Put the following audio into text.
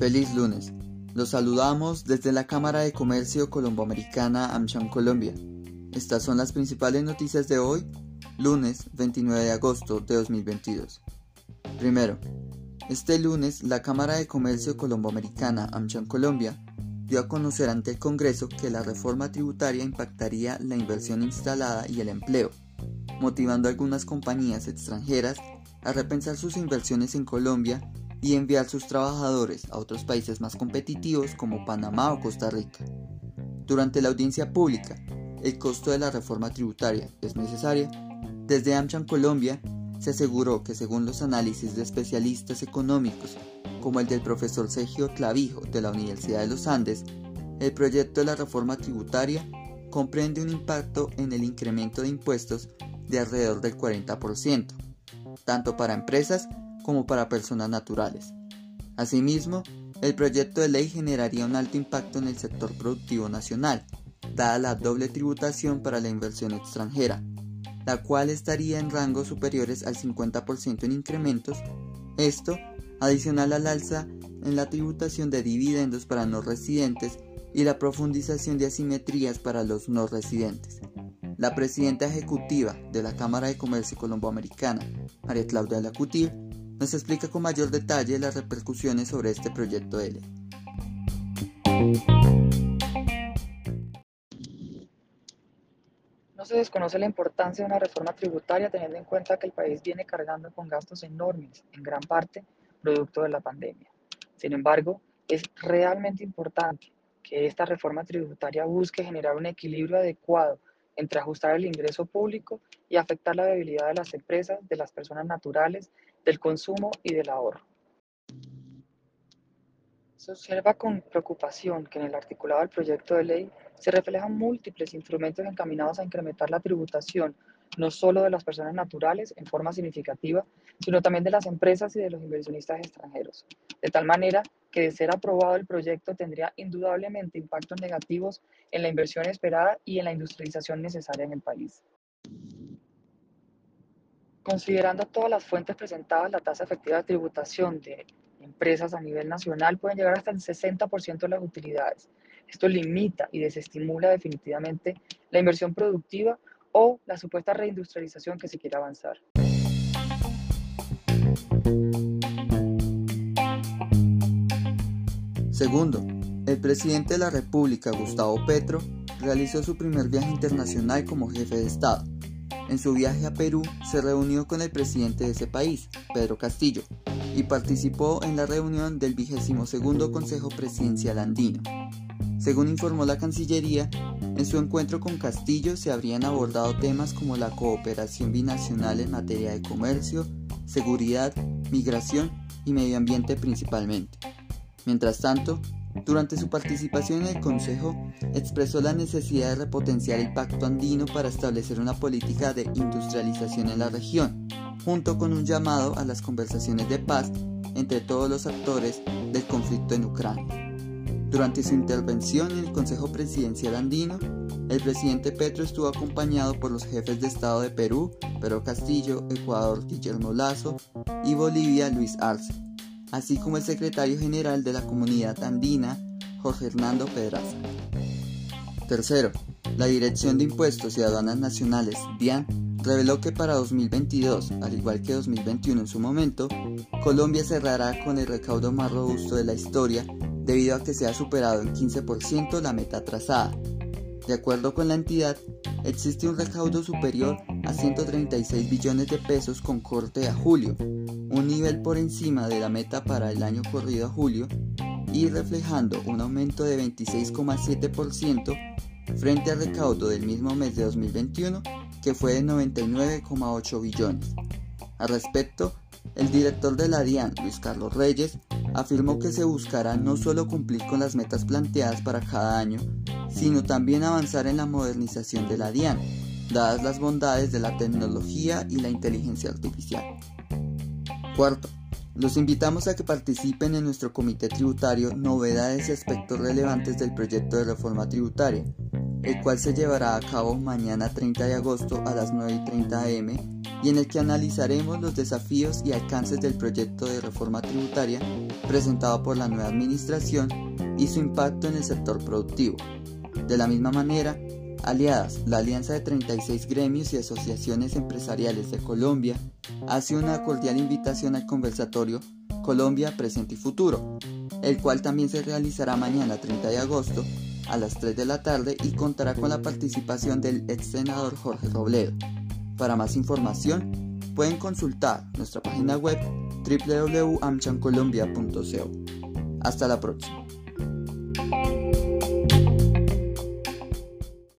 Feliz lunes. Los saludamos desde la Cámara de Comercio Colomboamericana AmCham Colombia. Estas son las principales noticias de hoy, lunes 29 de agosto de 2022. Primero, este lunes la Cámara de Comercio Colomboamericana AmCham Colombia dio a conocer ante el Congreso que la reforma tributaria impactaría la inversión instalada y el empleo, motivando a algunas compañías extranjeras a repensar sus inversiones en Colombia y enviar sus trabajadores a otros países más competitivos como Panamá o Costa Rica. Durante la audiencia pública, el costo de la reforma tributaria es necesaria. Desde AmCham Colombia se aseguró que según los análisis de especialistas económicos, como el del profesor Sergio Clavijo de la Universidad de los Andes, el proyecto de la reforma tributaria comprende un impacto en el incremento de impuestos de alrededor del 40%, tanto para empresas como para personas naturales. Asimismo, el proyecto de ley generaría un alto impacto en el sector productivo nacional, dada la doble tributación para la inversión extranjera, la cual estaría en rangos superiores al 50% en incrementos, esto adicional al alza en la tributación de dividendos para no residentes y la profundización de asimetrías para los no residentes. La presidenta ejecutiva de la Cámara de Comercio Colomboamericana, María Claudia Lacutir, nos explica con mayor detalle las repercusiones sobre este proyecto. No se desconoce la importancia de una reforma tributaria teniendo en cuenta que el país viene cargando con gastos enormes, en gran parte producto de la pandemia. Sin embargo, es realmente importante que esta reforma tributaria busque generar un equilibrio adecuado entre ajustar el ingreso público y afectar la debilidad de las empresas, de las personas naturales, del consumo y del ahorro. Se observa con preocupación que en el articulado del proyecto de ley se reflejan múltiples instrumentos encaminados a incrementar la tributación, no solo de las personas naturales en forma significativa, sino también de las empresas y de los inversionistas extranjeros, de tal manera que de ser aprobado el proyecto tendría indudablemente impactos negativos en la inversión esperada y en la industrialización necesaria en el país. Considerando todas las fuentes presentadas, la tasa efectiva de tributación de empresas a nivel nacional puede llegar hasta el 60% de las utilidades. Esto limita y desestimula definitivamente la inversión productiva o la supuesta reindustrialización que se quiere avanzar. Segundo, el presidente de la República, Gustavo Petro, realizó su primer viaje internacional como jefe de Estado. En su viaje a Perú se reunió con el presidente de ese país, Pedro Castillo, y participó en la reunión del 22 Consejo Presidencial Andino. Según informó la Cancillería, en su encuentro con Castillo se habrían abordado temas como la cooperación binacional en materia de comercio, seguridad, migración y medio ambiente principalmente. Mientras tanto, durante su participación en el Consejo, expresó la necesidad de repotenciar el Pacto Andino para establecer una política de industrialización en la región, junto con un llamado a las conversaciones de paz entre todos los actores del conflicto en Ucrania. Durante su intervención en el Consejo Presidencial Andino, el presidente Petro estuvo acompañado por los jefes de Estado de Perú, Pedro Castillo, Ecuador, Guillermo Lazo y Bolivia, Luis Arce así como el secretario general de la comunidad andina, Jorge Hernando Pedraza. Tercero, la Dirección de Impuestos y Aduanas Nacionales, DIAN, reveló que para 2022, al igual que 2021 en su momento, Colombia cerrará con el recaudo más robusto de la historia debido a que se ha superado en 15% la meta trazada. De acuerdo con la entidad, existe un recaudo superior a 136 billones de pesos con corte a julio, un nivel por encima de la meta para el año corrido a julio y reflejando un aumento de 26,7% frente al recaudo del mismo mes de 2021 que fue de 99,8 billones. Al respecto, el director de la DIAN, Luis Carlos Reyes, afirmó que se buscará no solo cumplir con las metas planteadas para cada año, sino también avanzar en la modernización de la DIAN, dadas las bondades de la tecnología y la inteligencia artificial. Cuarto, los invitamos a que participen en nuestro comité tributario novedades y aspectos relevantes del proyecto de reforma tributaria, el cual se llevará a cabo mañana 30 de agosto a las 9 y 30 am y en el que analizaremos los desafíos y alcances del proyecto de reforma tributaria presentado por la nueva administración y su impacto en el sector productivo. De la misma manera, Aliadas, la alianza de 36 gremios y asociaciones empresariales de Colombia, hace una cordial invitación al conversatorio Colombia Presente y Futuro, el cual también se realizará mañana 30 de agosto a las 3 de la tarde y contará con la participación del ex senador Jorge Robledo. Para más información, pueden consultar nuestra página web www.amchancolombia.co. Hasta la próxima.